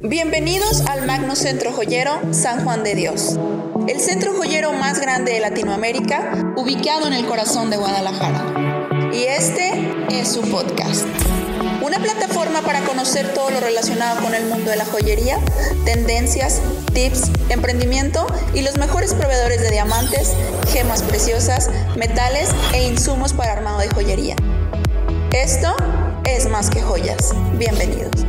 Bienvenidos al Magno Centro Joyero San Juan de Dios, el centro joyero más grande de Latinoamérica, ubicado en el corazón de Guadalajara. Y este es su podcast. Una plataforma para conocer todo lo relacionado con el mundo de la joyería, tendencias, tips, emprendimiento y los mejores proveedores de diamantes, gemas preciosas, metales e insumos para armado de joyería. Esto es más que joyas. Bienvenidos.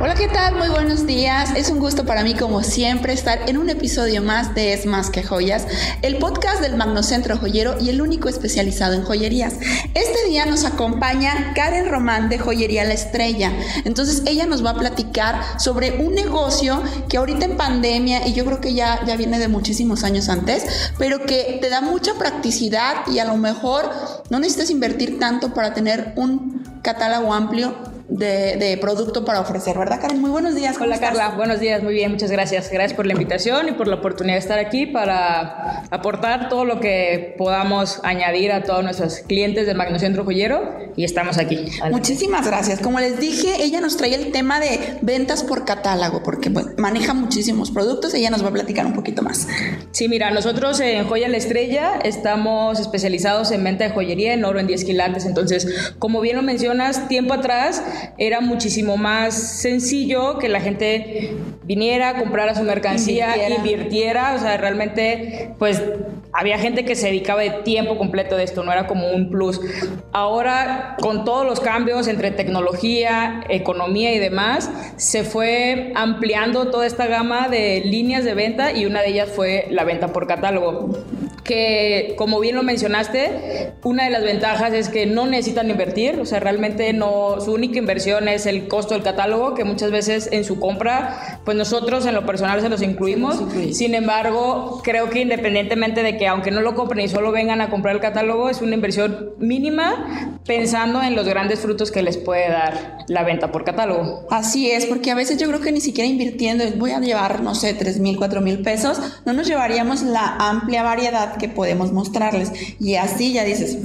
Hola, ¿qué tal? Muy buenos días. Es un gusto para mí, como siempre, estar en un episodio más de Es Más que Joyas, el podcast del Magnocentro Joyero y el único especializado en joyerías. Este día nos acompaña Karen Román de Joyería La Estrella. Entonces, ella nos va a platicar sobre un negocio que ahorita en pandemia, y yo creo que ya, ya viene de muchísimos años antes, pero que te da mucha practicidad y a lo mejor no necesitas invertir tanto para tener un catálogo amplio de, producto para ofrecer, ¿verdad, Karen? Muy buenos días. Hola, Carla. Buenos días, muy bien, muchas gracias. Gracias por la invitación y por la oportunidad de estar aquí para aportar todo lo que podamos añadir a todos nuestros clientes del Magnocentro Joyero y estamos aquí. Muchísimas gracias. Como les dije, ella nos trae el tema de ventas por catálogo porque maneja muchísimos productos. Ella nos va a platicar un poquito más. Sí, mira, nosotros en Joya La Estrella estamos especializados en venta de joyería en oro en 10 quilates. Entonces, como bien lo mencionas, tiempo atrás era muchísimo más sencillo que la gente viniera, comprara su mercancía, invirtiera. invirtiera, o sea, realmente pues había gente que se dedicaba de tiempo completo de esto, no era como un plus. Ahora, con todos los cambios entre tecnología, economía y demás, se fue ampliando toda esta gama de líneas de venta y una de ellas fue la venta por catálogo que como bien lo mencionaste, una de las ventajas es que no necesitan invertir, o sea, realmente no, su única inversión es el costo del catálogo, que muchas veces en su compra, pues nosotros en lo personal se los incluimos. Sin embargo, creo que independientemente de que aunque no lo compren y solo vengan a comprar el catálogo, es una inversión mínima pensando en los grandes frutos que les puede dar la venta por catálogo. Así es, porque a veces yo creo que ni siquiera invirtiendo, voy a llevar, no sé, 3 mil, 4 mil pesos, no nos llevaríamos la amplia variedad que podemos mostrarles. Y así ya dices,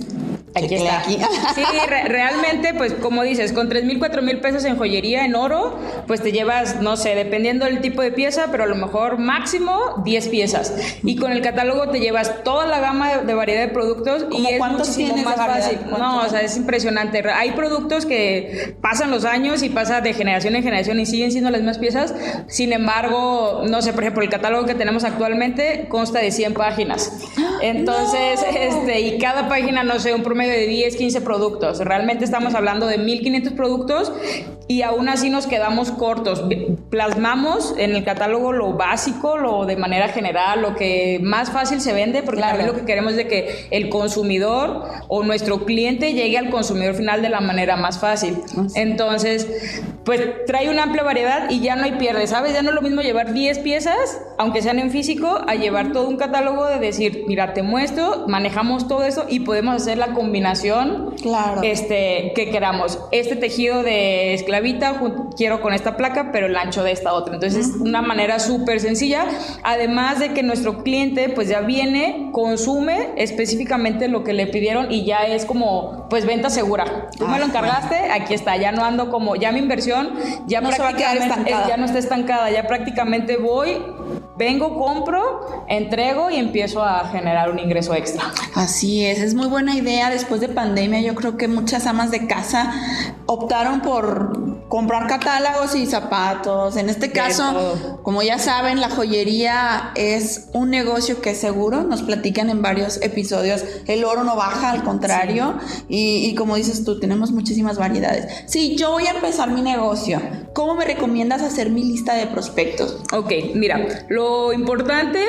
Aquí está. Aquí. Sí, realmente, pues como dices, con 3 mil, 4 mil pesos en joyería, en oro, pues te llevas, no sé, dependiendo del tipo de pieza, pero a lo mejor máximo 10 piezas. Y con el catálogo te llevas toda la gama de, variedad de productos y es muchísimo más fácil. No, o sea, es impresionante. Hay productos que pasan los años y pasa de generación en generación y siguen siendo las mismas piezas. Sin embargo, no sé, por ejemplo, el catálogo que tenemos actualmente consta de 100 páginas. Entonces, este, y cada página, no sé, un promedio de 10, 15 productos. Realmente estamos hablando de 1500 productos y aún así nos quedamos cortos. Plasmamos en el catálogo lo básico, lo de manera general, lo que más fácil se vende, porque también lo que queremos es de que el consumidor o nuestro cliente llegue al consumidor final de la manera más fácil. Entonces, pues trae una amplia variedad y ya no hay pierde, ¿sabes? Ya no es lo mismo llevar 10 piezas, aunque sean en físico, a llevar todo un catálogo de decir, mira, te muestro, manejamos todo eso y podemos hacer la combinación claro. este, que queramos. Este tejido de esclavita quiero con esta placa, pero el ancho de esta otra. Entonces, es una manera súper sencilla, además de que nuestro cliente pues ya viene, consume específicamente lo que le pidieron y ya es como pues venta segura. Tú me lo ah, encargaste, aquí está, ya no ando como, ya mi inversión ya, no ya no está estancada, ya prácticamente voy vengo, compro, entrego y empiezo a generar un ingreso extra. Así es, es muy buena idea. Después de pandemia, yo creo que muchas amas de casa optaron por comprar catálogos y zapatos. En este caso, como ya saben, la joyería es un negocio que es seguro. Nos platican en varios episodios. El oro no baja, al contrario. Y, y como dices tú, tenemos muchísimas variedades. Sí, yo voy a empezar mi negocio. ¿Cómo me recomiendas hacer mi lista de prospectos? Ok, mira, lo importante,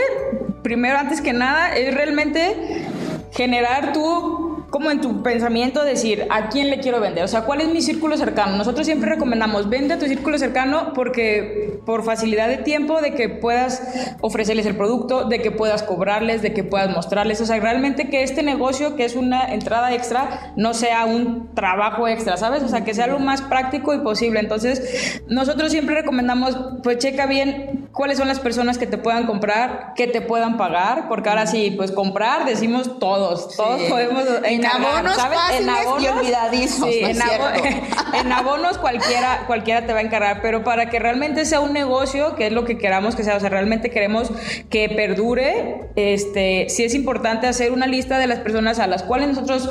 primero antes que nada, es realmente generar tu como en tu pensamiento decir, ¿a quién le quiero vender? O sea, ¿cuál es mi círculo cercano? Nosotros siempre recomendamos, vende a tu círculo cercano porque por facilidad de tiempo, de que puedas ofrecerles el producto, de que puedas cobrarles, de que puedas mostrarles. O sea, realmente que este negocio, que es una entrada extra, no sea un trabajo extra, ¿sabes? O sea, que sea lo más práctico y posible. Entonces, nosotros siempre recomendamos, pues checa bien cuáles son las personas que te puedan comprar, que te puedan pagar, porque ahora sí, pues comprar decimos todos, todos podemos en abonos en abonos y olvidadizos, sí, en, abonos cualquiera cualquiera te va a encargar, pero para que realmente sea un negocio, que es lo que queramos que sea, o sea, realmente queremos que perdure, este, sí es importante hacer una lista de las personas a las cuales nosotros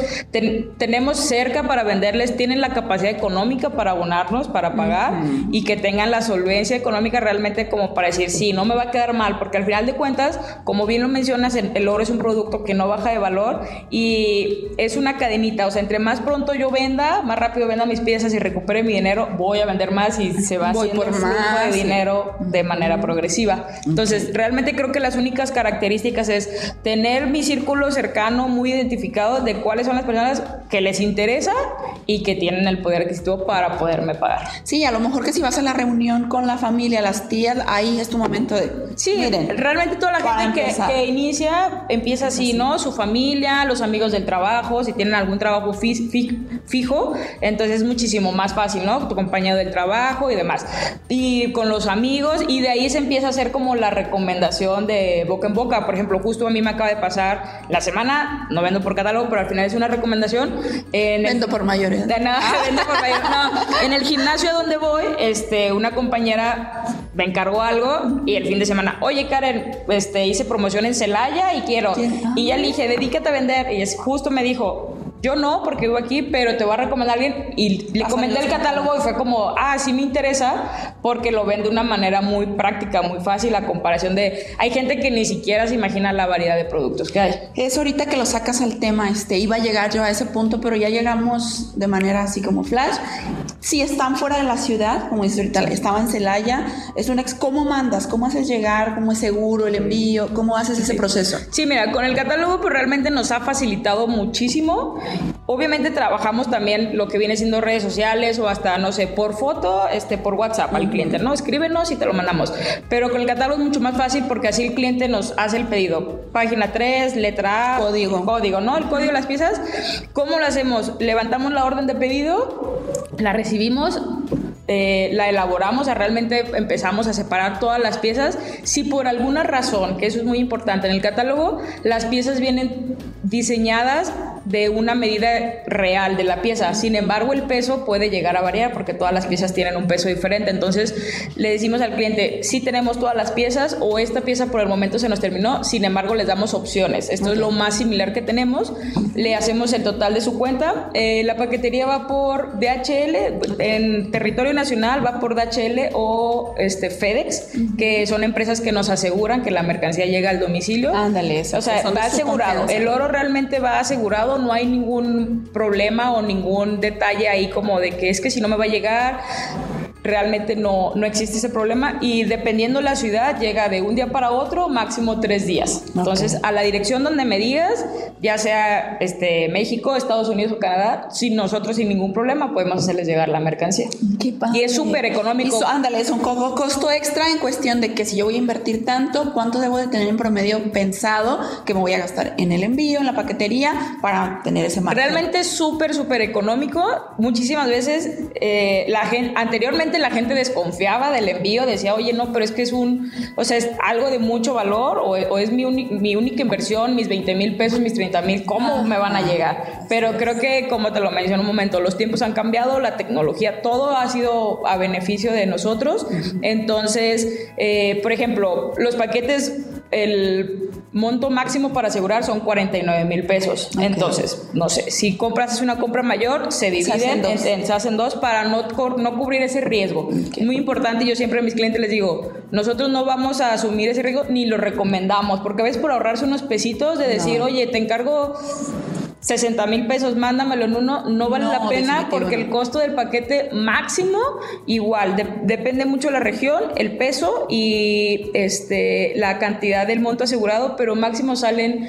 tenemos cerca para venderles, tienen la capacidad económica para abonarnos, para pagar y que tengan la solvencia económica realmente como para decir, sí, no me va a quedar mal, porque al final de cuentas, como bien lo mencionas, el, oro es un producto que no baja de valor y es una cadenita, o sea, entre más pronto yo venda, más rápido venda mis piezas y recupere mi dinero, voy a vender más y se va haciendo por más, de dinero de manera progresiva. Entonces, realmente creo que las únicas características es tener mi círculo cercano muy identificado de cuáles son las personas que les interesa y que tienen el poder adquisitivo para poderme pagar. Sí, a lo mejor que si vas a la reunión con la familia, las tías, ahí es tu momento de... Sí, miren, realmente toda la gente que, inicia empieza así, ¿no? Su familia, los amigos del trabajo, si tienen algún trabajo fijo, entonces es muchísimo más fácil, ¿no? Tu compañero del trabajo y demás. Y con los amigos y de ahí se empieza a hacer como la recomendación de boca en boca. Por ejemplo, justo a mí me acaba de pasar la semana, no vendo por catálogo, pero al final es una recomendación. En vendo por mayores. De nada, vendo por mayores. No, en el gimnasio donde voy, este, una compañera me encargó algo y el fin de semana, oye Karen, este, hice promoción en Celaya y quiero. Y ya le dije, dedícate a vender. Y es, justo me dijo, yo no, porque vivo aquí, pero te voy a recomendar a alguien. Y le comenté el catálogo y fue como, ah, sí me interesa, porque lo ven de una manera muy práctica, muy fácil, a comparación de. Hay gente que ni siquiera se imagina la variedad de productos que hay. Es ahorita que lo sacas al tema, este, iba a llegar yo a ese punto, pero ya llegamos de manera así como flash. Si están fuera de la ciudad, como dice ahorita, estaba en Celaya, es un ex, ¿cómo mandas? ¿Cómo haces llegar? ¿Cómo es seguro el envío? ¿Cómo haces ese proceso? Sí, mira, con el catálogo pues realmente nos ha facilitado muchísimo. Obviamente trabajamos también lo que viene siendo redes sociales o hasta, no sé, por foto, este, por WhatsApp al cliente, ¿no? Escríbenos y te lo mandamos. Pero con el catálogo es mucho más fácil porque así el cliente nos hace el pedido. Página 3, letra A. Código. Código, ¿no? El código de las piezas. ¿Cómo lo hacemos? Levantamos la orden de pedido, la recibimos, eh, la elaboramos, o realmente empezamos a separar todas las piezas. Si por alguna razón, que eso es muy importante, en el catálogo las piezas vienen diseñadas de una medida real de la pieza. Sin embargo, el peso puede llegar a variar porque todas las piezas tienen un peso diferente. Entonces, le decimos al cliente, si tenemos todas las piezas o esta pieza por el momento se nos terminó, sin embargo, les damos opciones. Esto es lo más similar que tenemos. Le hacemos el total de su cuenta. Eh, la paquetería va por DHL, en territorio nacional va por DHL o este, FedEx, que son empresas que nos aseguran que la mercancía llega al domicilio. Ándale, O sea, va asegurado. El oro realmente va asegurado, no hay ningún problema o ningún detalle ahí como de que es que si no me va a llegar, realmente no, no existe ese problema y dependiendo la ciudad llega de un día para otro, máximo tres días. Entonces, a la dirección donde me digas, ya sea este, México, Estados Unidos o Canadá, sin nosotros sin ningún problema podemos hacerles llegar la mercancía. Y es súper económico. ándale, es un costo extra en cuestión de que si yo voy a invertir tanto, ¿cuánto debo de tener en promedio pensado que me voy a gastar en el envío, en la paquetería, para tener ese margen? Realmente es súper, súper económico. Muchísimas veces eh, la gente, anteriormente la gente desconfiaba del envío, decía, oye, no, pero es que es un, o sea, es algo de mucho valor o, es mi, mi, única inversión, mis 20 mil pesos, mis 30 mil, ¿cómo me van a llegar? Pero creo que, como te lo mencioné un momento, los tiempos han cambiado, la tecnología, todo ha sido a beneficio de nosotros. Entonces, eh, por ejemplo, los paquetes, el monto máximo para asegurar son 49 mil pesos. Entonces, no sé, si compras una compra mayor, se dividen, se hacen dos, para no, no cubrir ese riesgo. Muy importante, yo siempre a mis clientes les digo, nosotros no vamos a asumir ese riesgo ni lo recomendamos, porque a veces por ahorrarse unos pesitos de decir, oye, te encargo 60 mil pesos, mándamelo en uno, no vale la pena porque el costo del paquete máximo, igual, depende mucho de la región, el peso y este, la cantidad del monto asegurado, pero máximo salen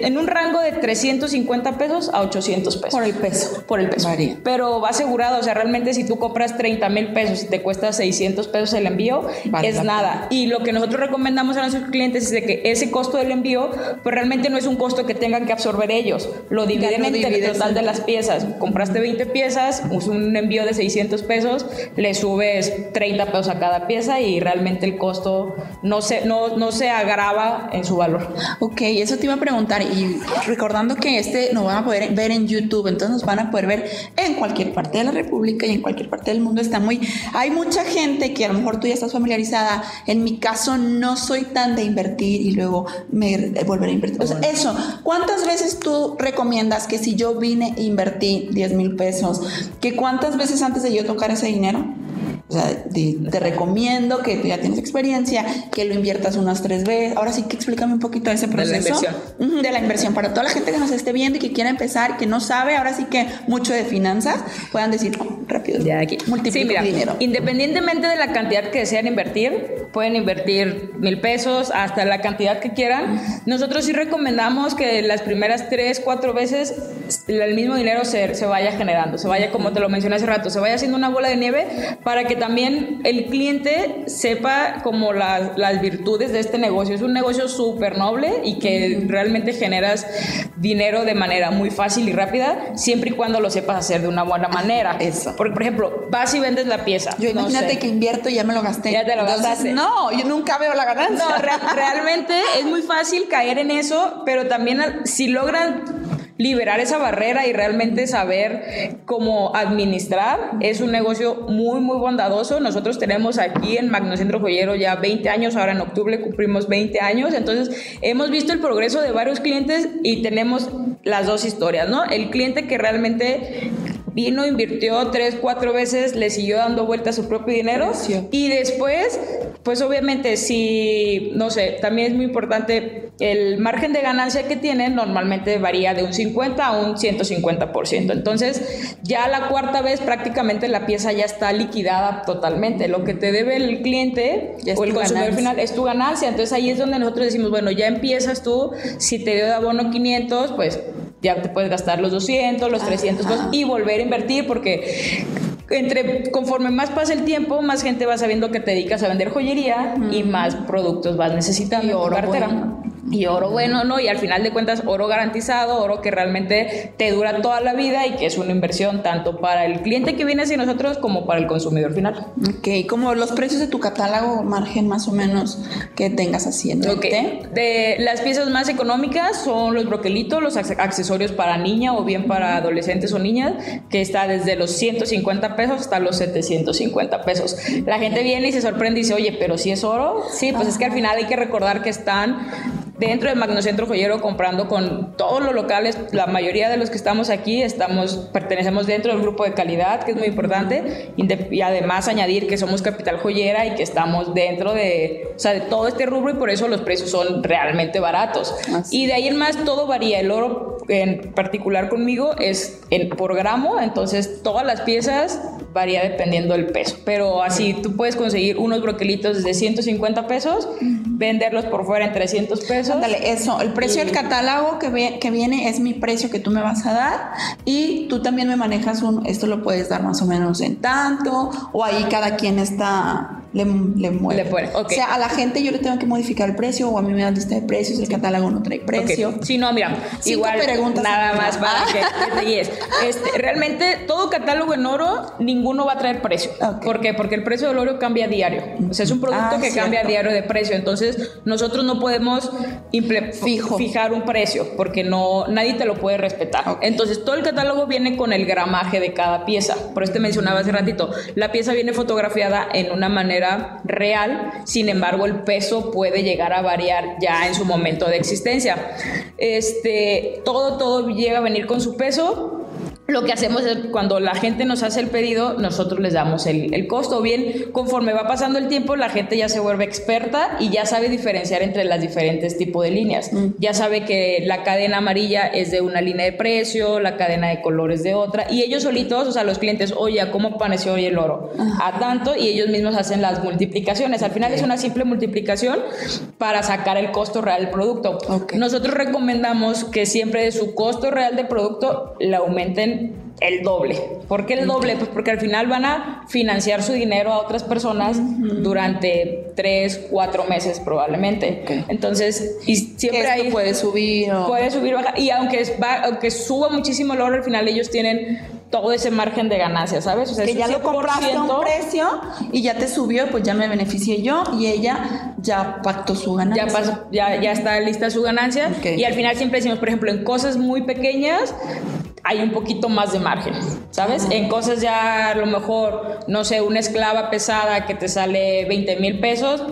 en un rango de 350 pesos a 800 pesos. Por el peso. Por el peso. Pero va asegurado, o sea, realmente si tú compras 30 mil pesos y te cuesta 600 pesos el envío, es nada. Y lo que nosotros recomendamos a nuestros clientes es de que ese costo del envío, pues realmente no es un costo que tengan que absorber ellos. Lo dividen entre el total de las piezas. Compraste 20 piezas, un envío de 600 pesos, le subes 30 pesos a cada pieza y realmente el costo no se, no, no se agrava en su valor. Ok, eso te iba a preguntar y recordando que este nos van a poder ver en YouTube, entonces nos van a poder ver en cualquier parte de la República y en cualquier parte del mundo. Está muy, hay mucha gente que a lo mejor tú ya estás familiarizada. En mi caso no soy tan de invertir y luego me volver a invertir. O sea, eso, ¿cuántas veces tú recomiendas que si yo vine e invertí 10 mil pesos, que cuántas veces antes de yo tocar ese dinero? O sea, te, recomiendo que tú ya tienes experiencia, que lo inviertas unas tres veces. Ahora sí que explícame un poquito de ese proceso. De la inversión. De la inversión. Para toda la gente que nos esté viendo y que quiera empezar, que no sabe, ahora sí que mucho de finanzas, puedan decir rápido. Ya aquí. Multiplica dinero. Independientemente de la cantidad que desean invertir, pueden invertir mil pesos hasta la cantidad que quieran. Nosotros sí recomendamos que las primeras tres, cuatro veces el mismo dinero se, se vaya generando, se vaya, como te lo mencioné hace rato, se vaya haciendo una bola de nieve para que también el cliente sepa como las virtudes de este negocio. Es un negocio súper noble y que realmente generas dinero de manera muy fácil y rápida, siempre y cuando lo sepas hacer de una buena manera. Eso. Porque, por ejemplo, vas y vendes la pieza. Yo imagínate que invierto y ya me lo gasté. Ya te lo gastaste. No, yo nunca veo la ganancia. No, realmente es muy fácil caer en eso, pero también si logran liberar esa barrera y realmente saber cómo administrar. Es un negocio muy, muy bondadoso. Nosotros tenemos aquí en Magnocentro Joyero ya 20 años, ahora en octubre cumplimos 20 años, entonces hemos visto el progreso de varios clientes y tenemos las dos historias, ¿no? El cliente que realmente vino, invirtió tres, cuatro veces, le siguió dando vuelta a su propio dinero y después, pues obviamente si, no sé, también es muy importante, el margen de ganancia que tienen normalmente varía de un 50 a un 150%. Entonces, ya la cuarta vez prácticamente la pieza ya está liquidada totalmente. Lo que te debe el cliente o el consumidor final es tu ganancia. Entonces ahí es donde nosotros decimos, bueno, ya empiezas tú, si te dio de abono 500, pues ya te puedes gastar los 200, los 300 y volver a invertir porque entre conforme más pasa el tiempo, más gente va sabiendo que te dedicas a vender joyería y más productos vas necesitando en cartera y oro bueno, ¿no? Y al final de cuentas, oro garantizado, oro que realmente te dura toda la vida y que es una inversión tanto para el cliente que viene hacia nosotros como para el consumidor final. Ok, como los precios de tu catálogo, margen más o menos que tengas haciendo. Ok, de las piezas más económicas son los broquelitos, los accesorios para niña o bien para adolescentes o niñas, que está desde los 150 pesos hasta los 750 pesos. La gente viene y se sorprende y dice, oye, pero si es oro, sí, pues es que al final hay que recordar que están dentro del Magnocentro Joyero comprando con todos los locales, la mayoría de los que estamos aquí estamos pertenecemos dentro del grupo de calidad, que es muy importante, y además añadir que somos capital joyera y que estamos dentro de, o sea, de todo este rubro y por eso los precios son realmente baratos. Y de ahí en más todo varía, el oro en particular conmigo es en, por gramo, entonces todas las piezas varía dependiendo del peso, pero así tú puedes conseguir unos broquelitos de 150 pesos, venderlos por fuera en 300 pesos Ándale, eso, el precio del catálogo que, que viene es mi precio que tú me vas a dar y tú también me manejas un, esto lo puedes dar más o menos en tanto o ahí cada quien está le, le mueve. O sea, a la gente yo le tengo que modificar el precio o a mí me dan lista de precios, el catálogo no trae precio. Sí, no, mira, igual preguntas nada más para que, te este, realmente todo catálogo en oro, ninguno va a traer precio. ¿Por qué? Porque el precio del oro cambia diario. O sea, es un producto ah, que cambia a diario de precio. Entonces, nosotros no podemos Fijo. fijar un precio porque no nadie te lo puede respetar. Entonces, todo el catálogo viene con el gramaje de cada pieza. Por eso te mencionaba hace ratito, la pieza viene fotografiada en una manera real, sin embargo el peso puede llegar a variar ya en su momento de existencia. Este, todo, todo llega a venir con su peso, lo que hacemos es cuando la gente nos hace el pedido, nosotros les damos el, el, costo. Bien, conforme va pasando el tiempo, la gente ya se vuelve experta y ya sabe diferenciar entre las diferentes tipos de líneas. Mm. Ya sabe que la cadena amarilla es de una línea de precio, la cadena de colores de otra. Y ellos solitos, o sea, los clientes, oye, ¿cómo pareció hoy el oro? A tanto, y ellos mismos hacen las multiplicaciones. Al final es una simple multiplicación para sacar el costo real del producto. Nosotros recomendamos que siempre de su costo real del producto le aumenten el doble. ¿Por qué el doble? Pues porque al final van a financiar su dinero a otras personas durante tres, cuatro meses probablemente. Entonces, y siempre hay... puede subir. Puede subir, bajar. Y aunque, va, aunque suba muchísimo el oro, al final ellos tienen todo ese margen de ganancia, ¿sabes? O sea, que ya lo compraste a un precio y ya te subió, pues ya me beneficié yo y ella ya pactó su ganancia. Ya, pasó, ya, ya está lista su ganancia. Y al final siempre decimos, por ejemplo, en cosas muy pequeñas, hay un poquito más de margen, ¿sabes? En cosas ya a lo mejor, no sé, una esclava pesada que te sale 20 mil pesos,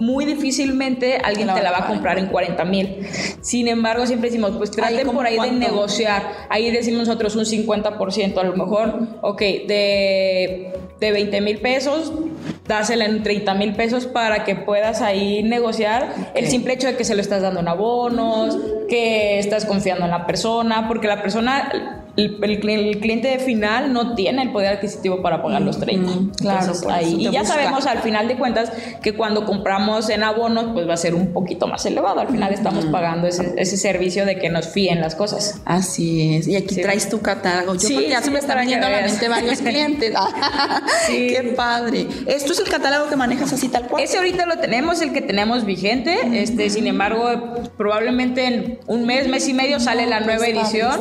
muy difícilmente alguien te la va a comprar en 40 mil. Sin embargo, siempre decimos, pues traten por ahí de negociar. Ahí decimos nosotros un 50%, a lo mejor, ok, de, de 20 mil pesos, dásela en 30 mil pesos para que puedas ahí negociar el simple hecho de que se lo estás dando en abonos, que estás confiando en la persona, porque la persona el, cliente final no tiene el poder adquisitivo para pagar los 30. claro, ahí. Y ya sabemos al final de cuentas que cuando compramos en abonos, pues va a ser un poquito más elevado. Al final estamos pagando ese, ese, servicio de que nos fíen las cosas. Así es. Y aquí traes tu catálogo. Yo sí, ya se me están yendo a la mente varios clientes. sí. Qué padre. ¿Esto es el catálogo que manejas así tal cual? Ese ahorita lo tenemos, el que tenemos vigente. Este, sin embargo, probablemente en un mes, mes y medio sale la nueva edición.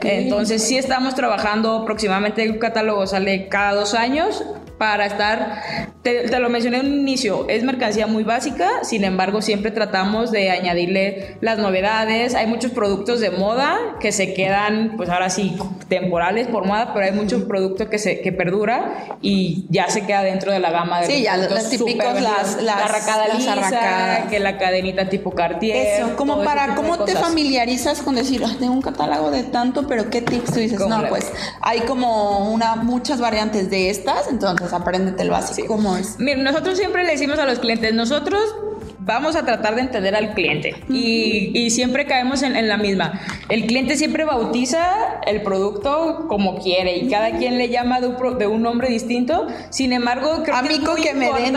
Entonces, entonces sí estamos trabajando aproximadamente, el catálogo sale cada dos años para estar, te, lo mencioné en un inicio, es mercancía muy básica, sin embargo siempre tratamos de añadirle las novedades, hay muchos productos de moda que se quedan, pues ahora sí, temporales por moda, pero hay muchos productos que se que perdura y ya se queda dentro de la gama de sí, ya los típicos, las, la arracada lisa, que la cadenita tipo Cartier. Eso, como para, ¿cómo te familiarizas con decir, tengo un catálogo de tanto, pero qué tips tú dices? No, pues hay como una, muchas variantes de estas, entonces apréndete el básico. ¿Cómo es? Mira, nosotros siempre le decimos a los clientes, nosotros vamos a tratar de entender al cliente y, siempre caemos en, la misma. El cliente siempre bautiza el producto como quiere y cada quien le llama de un, nombre distinto. Sin embargo, creo Amigo que, me den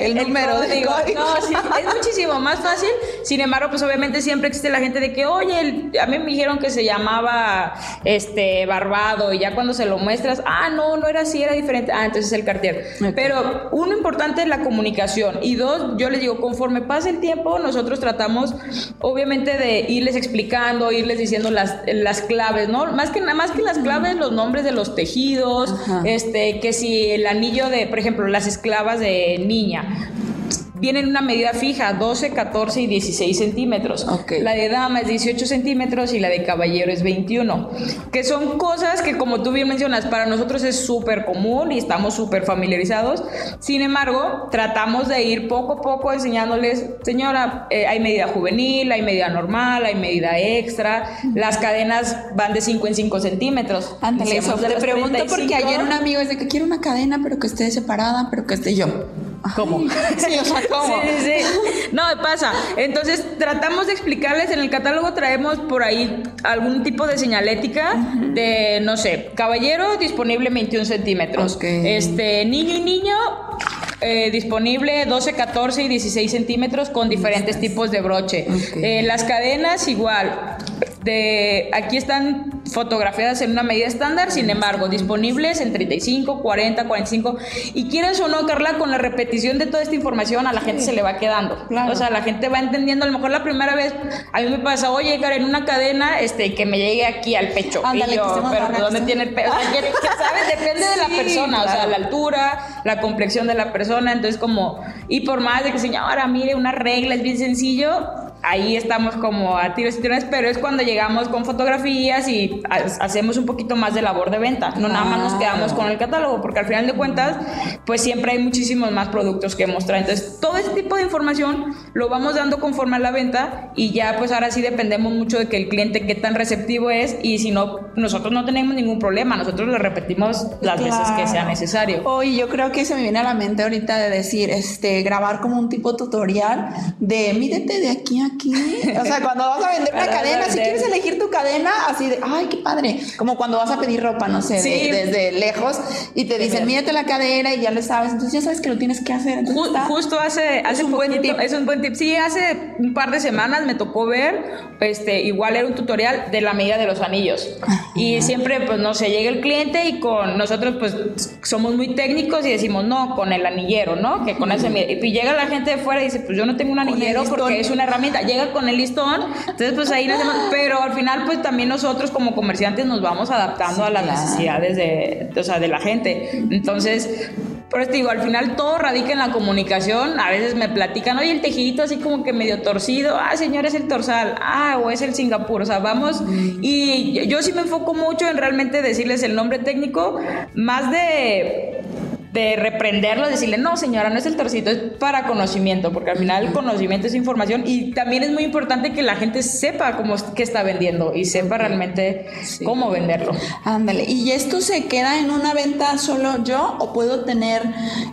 el, número de No, es muchísimo más fácil. Sin embargo, pues obviamente siempre existe la gente de que, oye, a mí me dijeron que se llamaba este Barbado y ya cuando se lo muestras, ah, no, no era así, era diferente. Ah, entonces es el Cartier. Pero uno importante es la comunicación y dos, yo les digo, conforme me pasa el tiempo, nosotros tratamos, obviamente, de irles explicando, irles diciendo las, las claves, ¿no? Más que, más que las claves, los nombres de los tejidos, este, que si el anillo de, por ejemplo, las esclavas de niña, vienen una medida fija, 12, 14 y 16 centímetros. La de dama es 18 centímetros y la de caballero es 21. Que son cosas que, como tú bien mencionas, para nosotros es súper común y estamos súper familiarizados. Sin embargo, tratamos de ir poco a poco enseñándoles, señora, eh, hay medida juvenil, hay medida normal, hay medida extra. Las cadenas van de 5 en 5 centímetros. Eso te pregunto porque ayer un amigo de que quiere una cadena, pero que esté separada, pero que esté yo. ¿Cómo? Sí, o sea, ¿cómo? Sí, sí, No, pasa. Entonces, tratamos de explicarles, en el catálogo traemos por ahí algún tipo de señalética de, no sé, caballero disponible 21 centímetros. Este, niño y niño eh, disponible 12, 14 y 16 centímetros con diferentes tipos de broche. Eh, las cadenas igual. De, aquí están fotografiadas en una medida estándar, sin embargo, disponibles en 35, 40, 45. Y quieres o no, Carla, con la repetición de toda esta información a la gente se le va quedando. O sea, la gente va entendiendo, a lo mejor la primera vez, a mí me pasa, oye, en una cadena este, que me llegue aquí al pecho. y yo, pero ¿dónde tiene el pecho? O sea, ¿sabes? Depende de la persona, o sea, la altura, la complexión de la persona. Entonces, como, y por más de que señora, mire, una regla es bien sencillo, ahí estamos como a tiros y tirones, pero es cuando llegamos con fotografías y hacemos un poquito más de labor de venta. No nada más nos quedamos con el catálogo, porque al final de cuentas, pues siempre hay muchísimos más productos que mostrar. Entonces, todo este tipo de información lo vamos dando conforme a la venta y ya pues ahora sí dependemos mucho de que el cliente qué tan receptivo es y si no, nosotros no tenemos ningún problema, nosotros lo repetimos las veces que sea necesario. Hoy yo creo que se me viene a la mente ahorita de decir, este, grabar como un tipo tutorial de mídete de aquí a aquí. O sea, cuando vas a vender una cadena, si quieres elegir tu cadena, así de, ay, qué padre. Como cuando vas a pedir ropa, no sé, desde lejos y te dicen, mírate la cadera y ya lo sabes. Entonces ya sabes que lo tienes que hacer. justo hace, hace un buen tip. Es un buen tip. Sí, hace un par de semanas me tocó ver, este, igual era un tutorial de la medida de los anillos. Y siempre, pues, no sé, llega el cliente y con nosotros, pues, somos muy técnicos y decimos, no, con el anillero, ¿no? Que con ese... Y llega la gente de fuera y dice, pues yo no tengo un anillero porque es una herramienta. Llega con el listón, entonces pues ahí nacemos, pero al final pues también nosotros como comerciantes nos vamos adaptando a las necesidades de, o sea, de la gente. Entonces, por eso digo, al final todo radica en la comunicación. A veces me platican, oye, el tejidito así como que medio torcido. Ah, señor, es el torsal. Ah, o es el Singapur. O sea, vamos. Y yo sí me enfoco mucho en realmente decirles el nombre técnico, más de de reprenderlo, decirle, no señora, no es el torcito, es para conocimiento, porque al final el conocimiento es información y también es muy importante que la gente sepa cómo qué está vendiendo y sepa realmente cómo venderlo. Ándale, ¿y esto se queda en una venta solo yo o puedo tener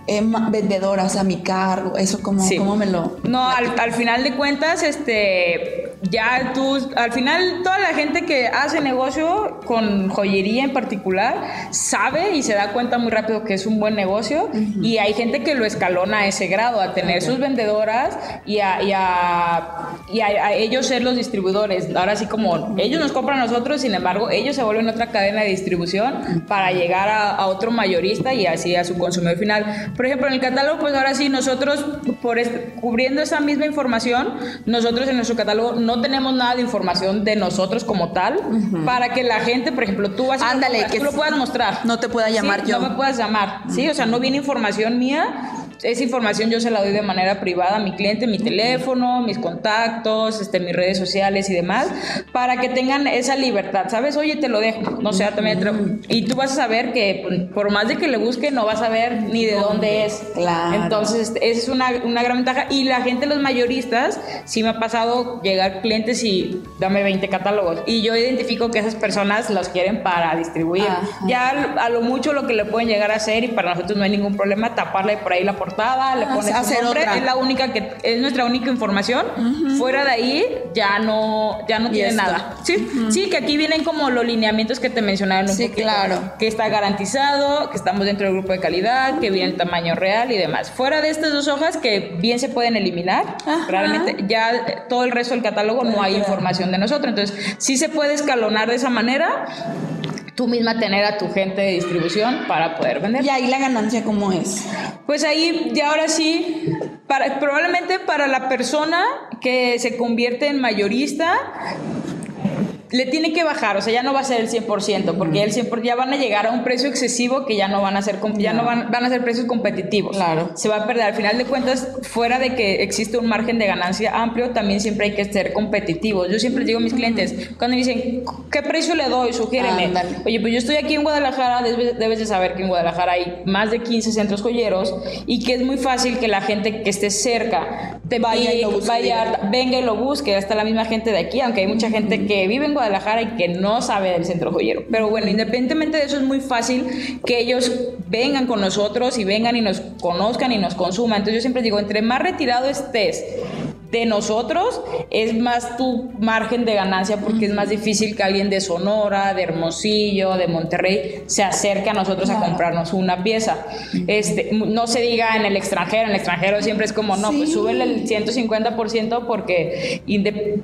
eh, vendedoras a mi cargo? ¿Eso cómo, cómo me lo...? No, al, al, final de cuentas, este, ya tú, al final toda la gente que hace negocio con joyería en particular sabe y se da cuenta muy rápido que es un buen negocio y hay gente que lo escalona a ese grado, a tener sus vendedoras y a, y a, ellos ser los distribuidores. Ahora sí como ellos nos compran a nosotros, sin embargo, ellos se vuelven otra cadena de distribución para llegar a, otro mayorista y así a su consumidor final. Por ejemplo, en el catálogo, pues ahora sí, nosotros, por cubriendo esa misma información, nosotros en nuestro catálogo no tenemos nada de información de nosotros como tal, para que la gente, por ejemplo, tú vas Ándale, que tú lo puedas mostrar. No te pueda llamar yo. No me puedas llamar, ¿sí? O sea, no viene información mía esa información yo se la doy de manera privada a mi cliente, mi teléfono, mis contactos, este, mis redes sociales y demás, para que tengan esa libertad, ¿sabes? Oye, te lo dejo, no sé, también, y tú vas a saber que por más de que le busque, no vas a ver ni de dónde es. Claro. Entonces, esa es una, una gran ventaja. Y la gente, los mayoristas, sí me ha pasado llegar clientes y dame 20 catálogos. Y yo identifico que esas personas los quieren para distribuir. Ya a lo mucho lo que le pueden llegar a hacer, y para nosotros no hay ningún problema, taparle por ahí la portada, le pones hacer nombre, es la única que es nuestra única información. Fuera de ahí ya no ya no tiene nada. Sí, sí, que aquí vienen como los lineamientos que te mencionaron un sí, claro. que está garantizado, que estamos dentro del grupo de calidad, que viene el tamaño real y demás. Fuera de estas dos hojas que bien se pueden eliminar, realmente ya todo el resto del catálogo no hay información de nosotros. Entonces, sí se puede escalonar de esa manera tú misma tener a tu gente de distribución para poder vender. ¿Y ahí la ganancia cómo es? Pues ahí, y ahora sí, para, probablemente para la persona que se convierte en mayorista, le tiene que bajar, o sea, ya no va a ser el 100%, porque el 100%, ya van a llegar a un precio excesivo que ya no van a ser, ya no van, van a ser precios competitivos. Claro. Se va a perder. Al final de cuentas, fuera de que existe un margen de ganancia amplio, también siempre hay que ser competitivos. Yo siempre digo a mis clientes, cuando me dicen, ¿qué precio le doy? Sugiéreme. Oye, pues yo estoy aquí en Guadalajara, debes, de saber que en Guadalajara hay más de 15 centros joyeros y que es muy fácil que la gente que esté cerca te vaya y, lo vaya, venga y lo busque. Hasta la misma gente de aquí, aunque hay mucha gente que vive en Guadalajara, y que no sabe del centro joyero. Pero bueno, independientemente de eso es muy fácil que ellos vengan con nosotros y vengan y nos conozcan y nos consuman. Entonces yo siempre digo, entre más retirado estés de nosotros es más tu margen de ganancia porque es más difícil que alguien de Sonora, de Hermosillo, de Monterrey se acerque a nosotros a comprarnos una pieza. Este, no se diga en el extranjero, en el extranjero siempre es como, no, pues súbele el 150% porque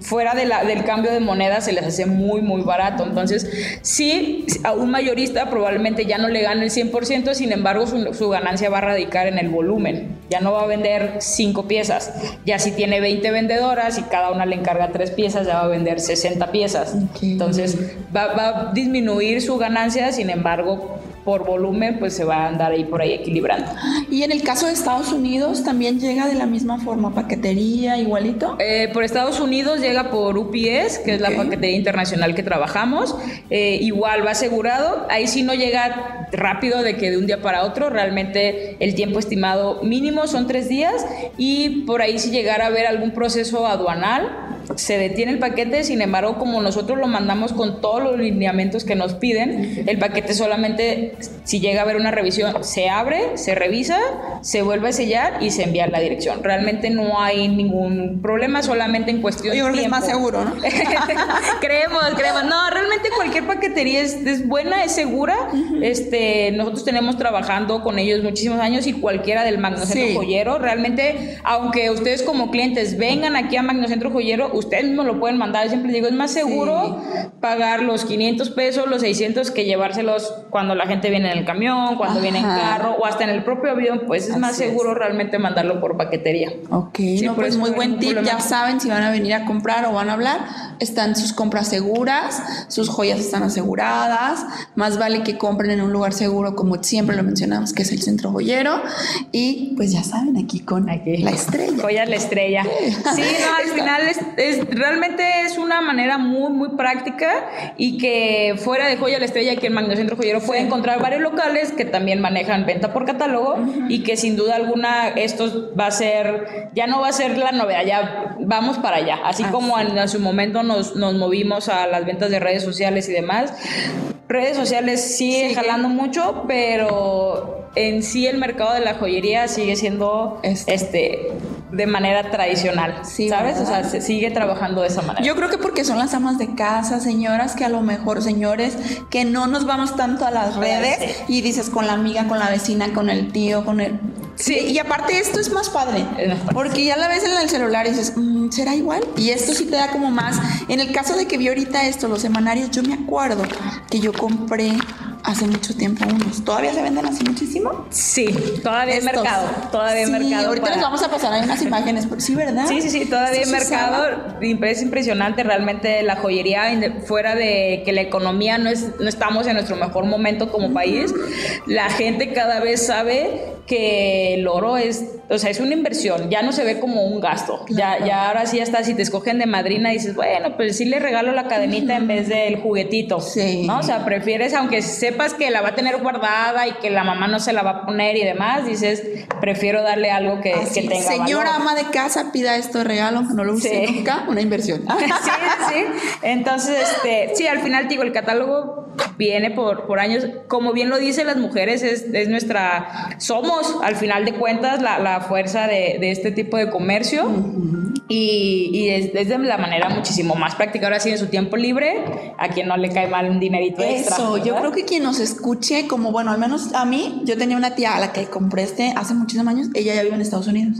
fuera de la, del cambio de moneda se les hace muy, muy barato. Entonces, sí, a un mayorista probablemente ya no le gane el 100%, sin embargo, su, su ganancia va a radicar en el volumen. Ya no va a vender 5 piezas, ya si tiene 20 20 vendedoras y cada una le encarga tres piezas, ya va a vender 60 piezas. Entonces va, va, a disminuir su ganancia, sin embargo, por volumen, pues se va a andar ahí por ahí equilibrando. Y en el caso de Estados Unidos, ¿también llega de la misma forma, paquetería, igualito? Eh, por Estados Unidos llega por UPS, que es la paquetería internacional que trabajamos. Eh, igual va asegurado. Ahí sí no llega rápido de que de un día para otro, realmente el tiempo estimado mínimo son tres días y por ahí si llegara a haber algún proceso aduanal, se detiene el paquete, sin embargo, como nosotros lo mandamos con todos los lineamientos que nos piden, el paquete solamente, si llega a haber una revisión, se abre, se revisa, se vuelve a sellar y se envía a la dirección. Realmente no hay ningún problema, solamente en cuestión Yo creo que es más seguro, ¿no? creemos, creemos. No, realmente cualquier paquetería es, buena, es segura. este, nosotros tenemos trabajando con ellos muchísimos años y cualquiera del Magnocentro Joyero, realmente, aunque ustedes como clientes vengan aquí a Magnocentro Joyero, ustedes mismos lo pueden mandar. siempre digo, es más seguro pagar los 500 pesos, los 600 que llevárselos cuando la gente viene en el camión, cuando viene en carro o hasta en el propio avión, pues es más seguro realmente mandarlo por paquetería. Ok, no, pues muy buen tip. Ya saben si van a venir a comprar o van a hablar, están sus compras seguras, sus joyas están aseguradas. Más vale que compren en un lugar seguro, como siempre lo mencionamos, que es el centro joyero. Y pues ya saben, aquí con la estrella. Joyas la estrella. Sí, no, al final es, realmente es una manera muy, muy práctica y que fuera de Joya la Estrella, aquí en Magno Centro Joyero puede encontrar varios locales que también manejan venta por catálogo y que sin duda alguna esto va a ser, ya no va a ser la novedad, ya vamos para allá. Así como en, su momento nos, nos movimos a las ventas de redes sociales y demás, redes sociales sigue. jalando mucho, pero en sí el mercado de la joyería sigue siendo este, este de manera tradicional, ¿sabes? O sea, se sigue trabajando de esa manera. Yo creo que porque son las amas de casa, señoras que a lo mejor, señores, que no nos vamos tanto a las redes y dices con la amiga, con la vecina, con el tío, con el... Sí, y aparte esto es más padre, porque ya la ves en el celular y dices, mm, ¿será igual? Y esto sí te da como más... En el caso de que vi ahorita esto, los semanarios, yo me acuerdo que yo compré hace mucho tiempo unos. ¿Todavía se venden así muchísimo? Sí, todavía hay mercado. Todavía sí, mercado. Ahorita les vamos a pasar ahí unas imágenes. Sí, ¿verdad? Sí, sí, sí, todavía hay mercado. Es impresionante realmente la joyería, fuera de que la economía no, es, no estamos en nuestro mejor momento como país. La gente cada vez sabe que el oro es, o sea, es una inversión, ya no se ve como un gasto. Ya, ya ahora sí hasta si te escogen de madrina dices, bueno, pues sí le regalo la cadenita en vez del juguetito. Sí. ¿No? O sea, prefieres, aunque sepas que la va a tener guardada y que la mamá no se la va a poner y demás, dices, prefiero darle algo que, que tenga Señora ama de casa, pida esto de regalo, no lo use nunca, una inversión. sí, sí. Entonces, este, sí, al final digo, el catálogo viene por, por años. Como bien lo dicen las mujeres, es, es nuestra, somos al final de cuentas la, la fuerza de, de, este tipo de comercio. Y, y es, de la manera muchísimo más práctica. Ahora sí, en su tiempo libre, a quien no le cae mal un dinerito extra. Eso, yo creo que quien nos escuche, como bueno, al menos a mí, yo tenía una tía a la que compré este hace muchísimos años, ella ya vive en Estados Unidos.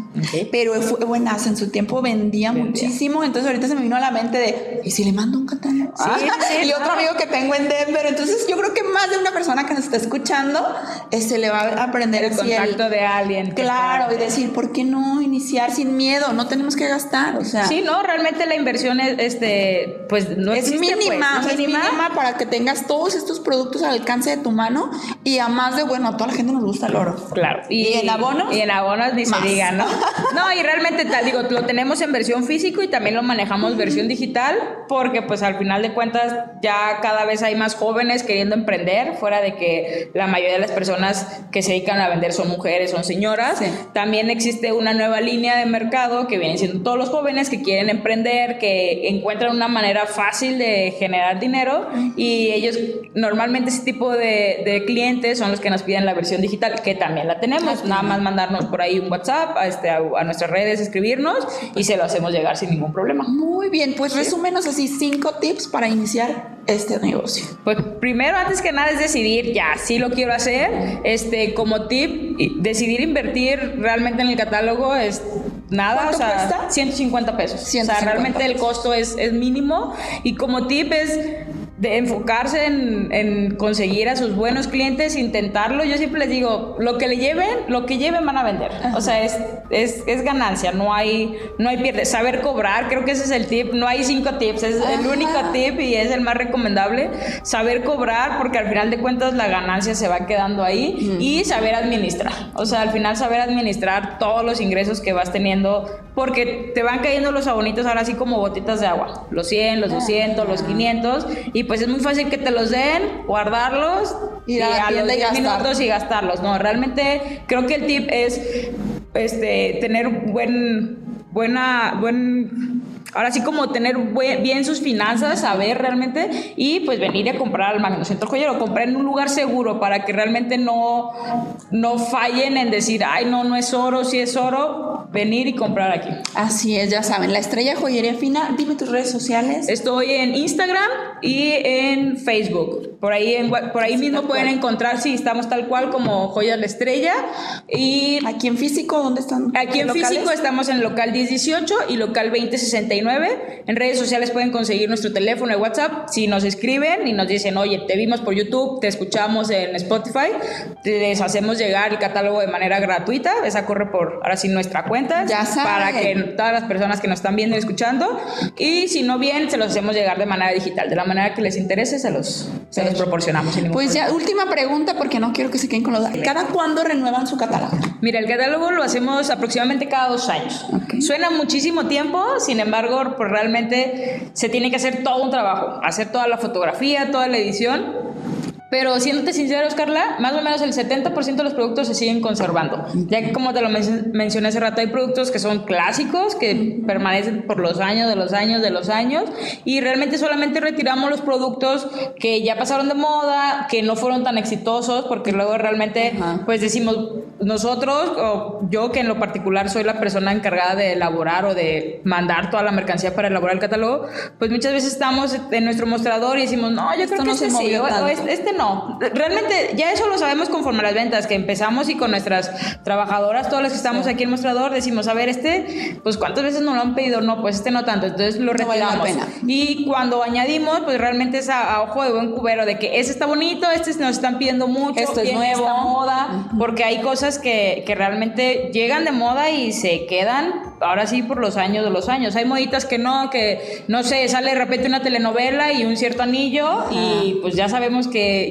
Pero fue buenas, en su tiempo vendía, muchísimo. Entonces ahorita se me vino a la mente de, ¿y si le mando un catálogo? Sí, sí, y otro amigo que tengo en Denver. Entonces yo creo que más de una persona que nos está escuchando se este, le va a aprender el contacto de alguien. Claro, y decir, ¿por qué no iniciar sin miedo? No tenemos que gastar, o sea. Sí, no, realmente la inversión es, este, pues no es existe, pues, mínima, es mínima para que tengas todos estos productos al alcance de tu mano y además de, bueno, a toda la gente nos gusta el oro. Claro. Y, en abonos. Y en abonos ni se diga, ¿no? no, y realmente, tal, digo, lo tenemos en versión físico y también lo manejamos versión digital porque pues al final de cuentas ya cada vez hay más jóvenes queriendo emprender, fuera de que la mayoría de las personas que se dedican a vender son mujeres, son señoras. También existe una nueva línea de mercado que vienen siendo todos los jóvenes que quieren emprender, que encuentran una manera fácil de generar dinero y ellos normalmente ese tipo de, clientes son los que nos piden la versión digital, que también la tenemos. Nada más mandarnos por ahí un WhatsApp a, este, a, nuestras redes, escribirnos y se lo hacemos llegar sin ningún problema. Muy bien, pues resúmenos así cinco tips para iniciar este negocio. Pues primero, antes que nada, es decidir, ya, sí lo quiero hacer. Este, como tip, decidir invertir realmente en el catálogo es nada, o sea, cuesta? 150 pesos. o sea, realmente el costo es, es mínimo. Y como tip es de enfocarse en, en, conseguir a sus buenos clientes, intentarlo. Yo siempre les digo, lo que le lleven, lo que lleven van a vender. O sea, es, es, es, ganancia, no hay, no hay pierde. Saber cobrar, creo que ese es el tip. No hay cinco tips, es el único tip y es el más recomendable. Saber cobrar, porque al final de cuentas la ganancia se va quedando ahí. Y saber administrar. O sea, al final saber administrar todos los ingresos que vas teniendo, porque te van cayendo los abonitos ahora así como botitas de agua. Los 100, los 200, los 500. Y pues es muy fácil que te los den, guardarlos y a, los 10 minutos y gastarlos. No, realmente creo que el tip es este, tener buen, buena, buen ahora sí como tener bien sus finanzas, saber realmente y pues venir a comprar al Magno Centro Joyero, comprar en un lugar seguro para que realmente no, no fallen en decir, ay, no, no es oro, si es oro, venir y comprar aquí. Así es, ya saben, la estrella joyería fina, dime tus redes sociales. Estoy en Instagram y en Facebook. Por ahí, en, por ahí mismo pueden encontrar, sí, estamos tal cual como Joyas La Estrella. Y aquí en físico, ¿dónde están? Aquí en físico estamos en local 1018 y local 2069 en redes sociales pueden conseguir nuestro teléfono de WhatsApp. Si nos escriben y nos dicen, oye, te vimos por YouTube, te escuchamos en Spotify, les hacemos llegar el catálogo de manera gratuita. Esa corre por, ahora sí, nuestra cuenta. Ya Para que todas las personas que nos están viendo y escuchando. Y si no bien, se los hacemos llegar de manera digital. De la manera que les interese, se los, se los proporcionamos. Pues ya, última pregunta, porque no quiero que se queden con los... ¿Cada cuándo renuevan su catálogo? Mira, el catálogo lo hacemos aproximadamente cada dos años. Suena muchísimo tiempo, sin embargo, pues realmente se tiene que hacer todo un trabajo, hacer toda la fotografía, toda la edición pero siéndote sincero, Carla, más o menos el 70% de los productos se siguen conservando. Ya que como te lo mencioné hace rato, hay productos que son clásicos, que permanecen por los años, de los años, de los años, y realmente solamente retiramos los productos que ya pasaron de moda, que no fueron tan exitosos, porque luego realmente, pues decimos, nosotros, o yo que en lo particular soy la persona encargada de elaborar o de mandar toda la mercancía para elaborar el catálogo, pues muchas veces estamos en nuestro mostrador y decimos, no, yo creo que este sí, o este, este no no. Realmente ya eso lo sabemos conforme a las ventas, que empezamos y con nuestras trabajadoras, todas las que estamos aquí en el mostrador, decimos, a ver, este, pues cuántas veces nos lo han pedido, no, pues este no tanto, entonces lo retiramos. y cuando añadimos, pues realmente es a, ojo de buen cubero, de que este está bonito, este nos están pidiendo mucho, esto es nuevo, moda, porque hay cosas que, que realmente llegan de moda y se quedan ahora sí por los años de los años. Hay moditas que no, que no sé, sale de repente una telenovela y un cierto anillo y pues ya sabemos que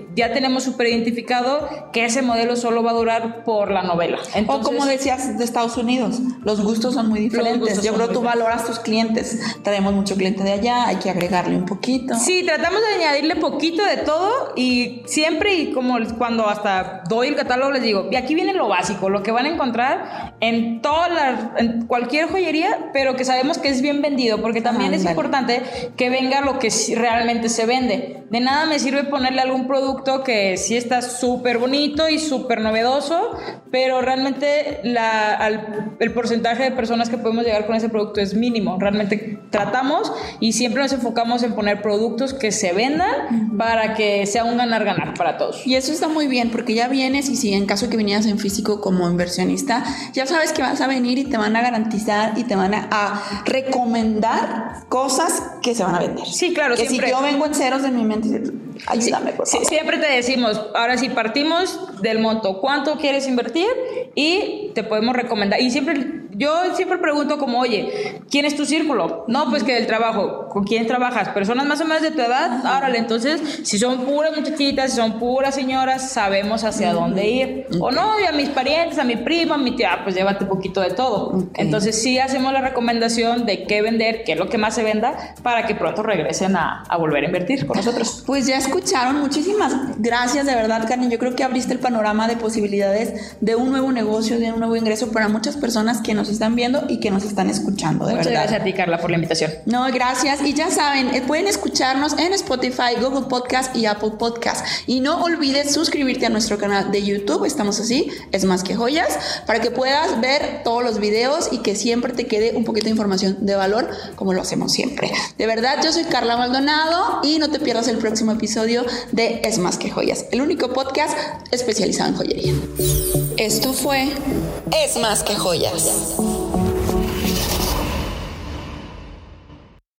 ya tenemos súper identificado que ese modelo solo va a durar por la novela. o como decías de Estados Unidos, los gustos son muy diferentes. Yo creo que tú valoras tus clientes. Tenemos mucho cliente de allá, hay que agregarle un poquito. Sí, tratamos de añadirle poquito de todo y siempre y como cuando hasta doy el catálogo les digo, y aquí viene lo básico, lo que van a encontrar en toda la, en cualquier joyería, pero que sabemos que es bien vendido, porque también es importante que venga lo que realmente se vende. De nada me sirve ponerle algún producto que sí está súper bonito y súper novedoso, pero realmente el porcentaje de personas que podemos llegar con ese producto es mínimo. Realmente tratamos y siempre nos enfocamos en poner productos que se vendan para que sea un ganar-ganar para todos. Y eso está muy bien porque ya vienes y si en caso que vinieras en físico como inversionista, ya sabes que vas a venir y te van a garantizar y te van a, recomendar cosas que se van a vender. Sí, claro. Que si yo vengo en ceros de mi mente, ayúdame, por favor. siempre te decimos, ahora sí partimos del monto, ¿cuánto quieres invertir? Y te podemos recomendar. Y siempre, yo siempre pregunto como, oye, ¿quién es tu círculo? No, pues que del trabajo, ¿con quién trabajas? Personas más o menos de tu edad, órale, entonces, si son puras muchachitas, si son puras señoras, sabemos hacia dónde ir. O no, y a mis parientes, a mi prima, a mi tía, pues llévate un poquito de todo. Entonces, sí hacemos la recomendación de qué vender, qué es lo que más se venda, para que pronto regresen a, a volver a invertir con nosotros. Pues ya escucharon, muchísimas gracias de verdad, Carmen. Yo creo que abriste el panorama de posibilidades de un nuevo negocio, de un nuevo ingreso para muchas personas que nos están viendo y que nos están escuchando. De Muchas gracias a ti, Carla, por la invitación. No, gracias. Y ya saben, eh, pueden escucharnos en Spotify, Google Podcast y Apple Podcast. Y no olvides suscribirte a nuestro canal de YouTube. Estamos así, es más que joyas, para que puedas ver todos los videos y que siempre te quede un poquito de información de valor, como lo hacemos siempre. De verdad, yo soy Carla Maldonado y no te pierdas el próximo de Es más que joyas, el único podcast especializado en joyería. Esto fue Es más que joyas.